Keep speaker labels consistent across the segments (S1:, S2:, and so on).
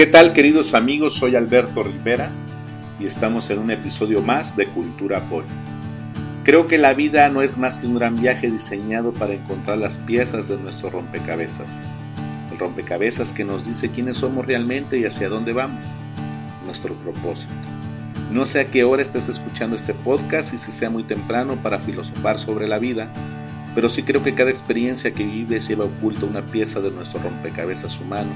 S1: ¿Qué tal queridos amigos? Soy Alberto Rivera y estamos en un episodio más de Cultura Pop. Creo que la vida no es más que un gran viaje diseñado para encontrar las piezas de nuestro rompecabezas. El rompecabezas que nos dice quiénes somos realmente y hacia dónde vamos. Nuestro propósito. No sé a qué hora estés escuchando este podcast y si sea muy temprano para filosofar sobre la vida, pero sí creo que cada experiencia que vives lleva oculta una pieza de nuestro rompecabezas humano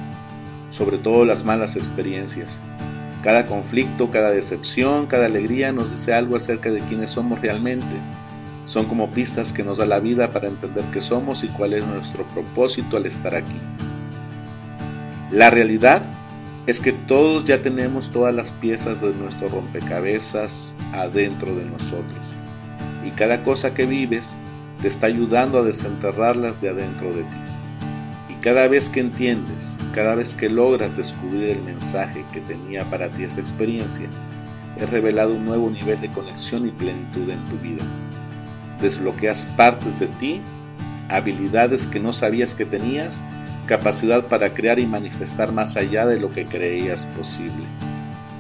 S1: sobre todo las malas experiencias. Cada conflicto, cada decepción, cada alegría nos dice algo acerca de quiénes somos realmente. Son como pistas que nos da la vida para entender qué somos y cuál es nuestro propósito al estar aquí. La realidad es que todos ya tenemos todas las piezas de nuestro rompecabezas adentro de nosotros. Y cada cosa que vives te está ayudando a desenterrarlas de adentro de ti. Cada vez que entiendes, cada vez que logras descubrir el mensaje que tenía para ti esa experiencia, he revelado un nuevo nivel de conexión y plenitud en tu vida. Desbloqueas partes de ti, habilidades que no sabías que tenías, capacidad para crear y manifestar más allá de lo que creías posible.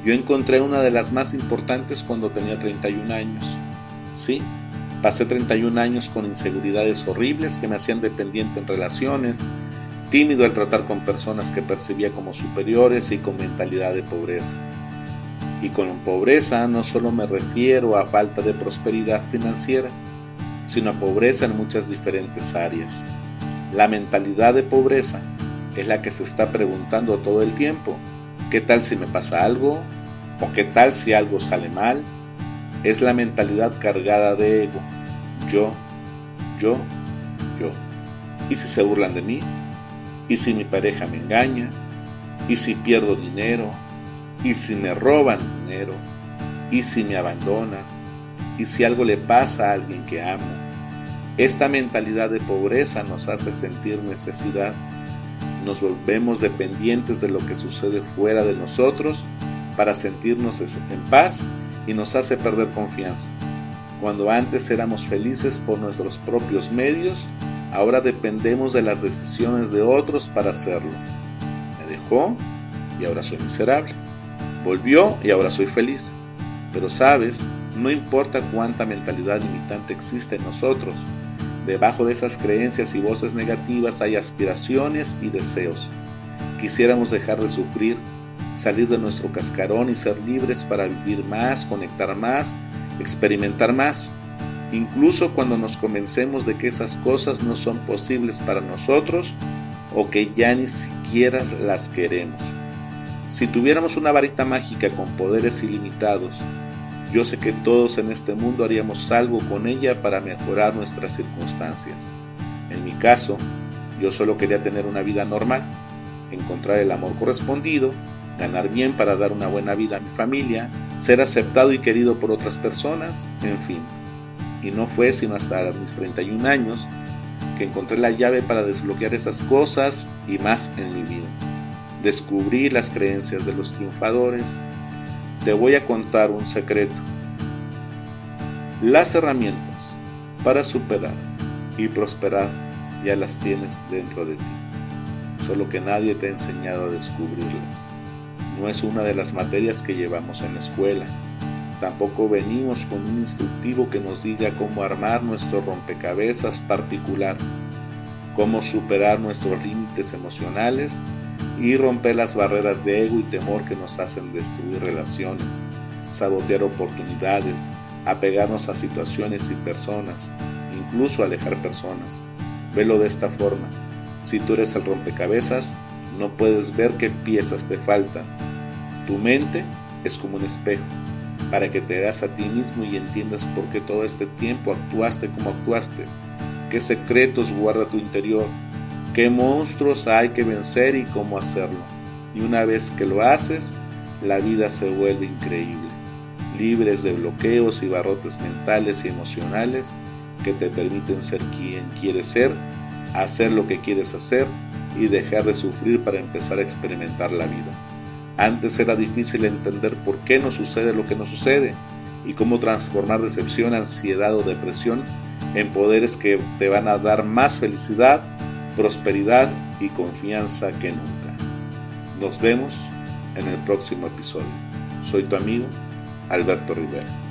S1: Yo encontré una de las más importantes cuando tenía 31 años. Sí, pasé 31 años con inseguridades horribles que me hacían dependiente en relaciones, tímido al tratar con personas que percibía como superiores y con mentalidad de pobreza. Y con pobreza no solo me refiero a falta de prosperidad financiera, sino a pobreza en muchas diferentes áreas. La mentalidad de pobreza es la que se está preguntando todo el tiempo, ¿qué tal si me pasa algo? ¿O qué tal si algo sale mal? Es la mentalidad cargada de ego, yo, yo, yo. ¿Y si se burlan de mí? ¿Y si mi pareja me engaña? ¿Y si pierdo dinero? ¿Y si me roban dinero? ¿Y si me abandonan? ¿Y si algo le pasa a alguien que amo? Esta mentalidad de pobreza nos hace sentir necesidad. Nos volvemos dependientes de lo que sucede fuera de nosotros para sentirnos en paz y nos hace perder confianza. Cuando antes éramos felices por nuestros propios medios, Ahora dependemos de las decisiones de otros para hacerlo. Me dejó y ahora soy miserable. Volvió y ahora soy feliz. Pero sabes, no importa cuánta mentalidad limitante existe en nosotros, debajo de esas creencias y voces negativas hay aspiraciones y deseos. Quisiéramos dejar de sufrir, salir de nuestro cascarón y ser libres para vivir más, conectar más, experimentar más incluso cuando nos convencemos de que esas cosas no son posibles para nosotros o que ya ni siquiera las queremos. Si tuviéramos una varita mágica con poderes ilimitados, yo sé que todos en este mundo haríamos algo con ella para mejorar nuestras circunstancias. En mi caso, yo solo quería tener una vida normal, encontrar el amor correspondido, ganar bien para dar una buena vida a mi familia, ser aceptado y querido por otras personas, en fin, y no fue sino hasta mis 31 años que encontré la llave para desbloquear esas cosas y más en mi vida. Descubrí las creencias de los triunfadores. Te voy a contar un secreto. Las herramientas para superar y prosperar ya las tienes dentro de ti, solo que nadie te ha enseñado a descubrirlas. No es una de las materias que llevamos en la escuela, Tampoco venimos con un instructivo que nos diga cómo armar nuestro rompecabezas particular, cómo superar nuestros límites emocionales y romper las barreras de ego y temor que nos hacen destruir relaciones, sabotear oportunidades, apegarnos a situaciones y personas, incluso alejar personas. Velo de esta forma. Si tú eres el rompecabezas, no puedes ver qué piezas te faltan. Tu mente es como un espejo para que te veas a ti mismo y entiendas por qué todo este tiempo actuaste como actuaste, qué secretos guarda tu interior, qué monstruos hay que vencer y cómo hacerlo. Y una vez que lo haces, la vida se vuelve increíble, libres de bloqueos y barrotes mentales y emocionales que te permiten ser quien quieres ser, hacer lo que quieres hacer y dejar de sufrir para empezar a experimentar la vida. Antes era difícil entender por qué nos sucede lo que nos sucede y cómo transformar decepción, ansiedad o depresión en poderes que te van a dar más felicidad, prosperidad y confianza que nunca. Nos vemos en el próximo episodio. Soy tu amigo, Alberto Rivera.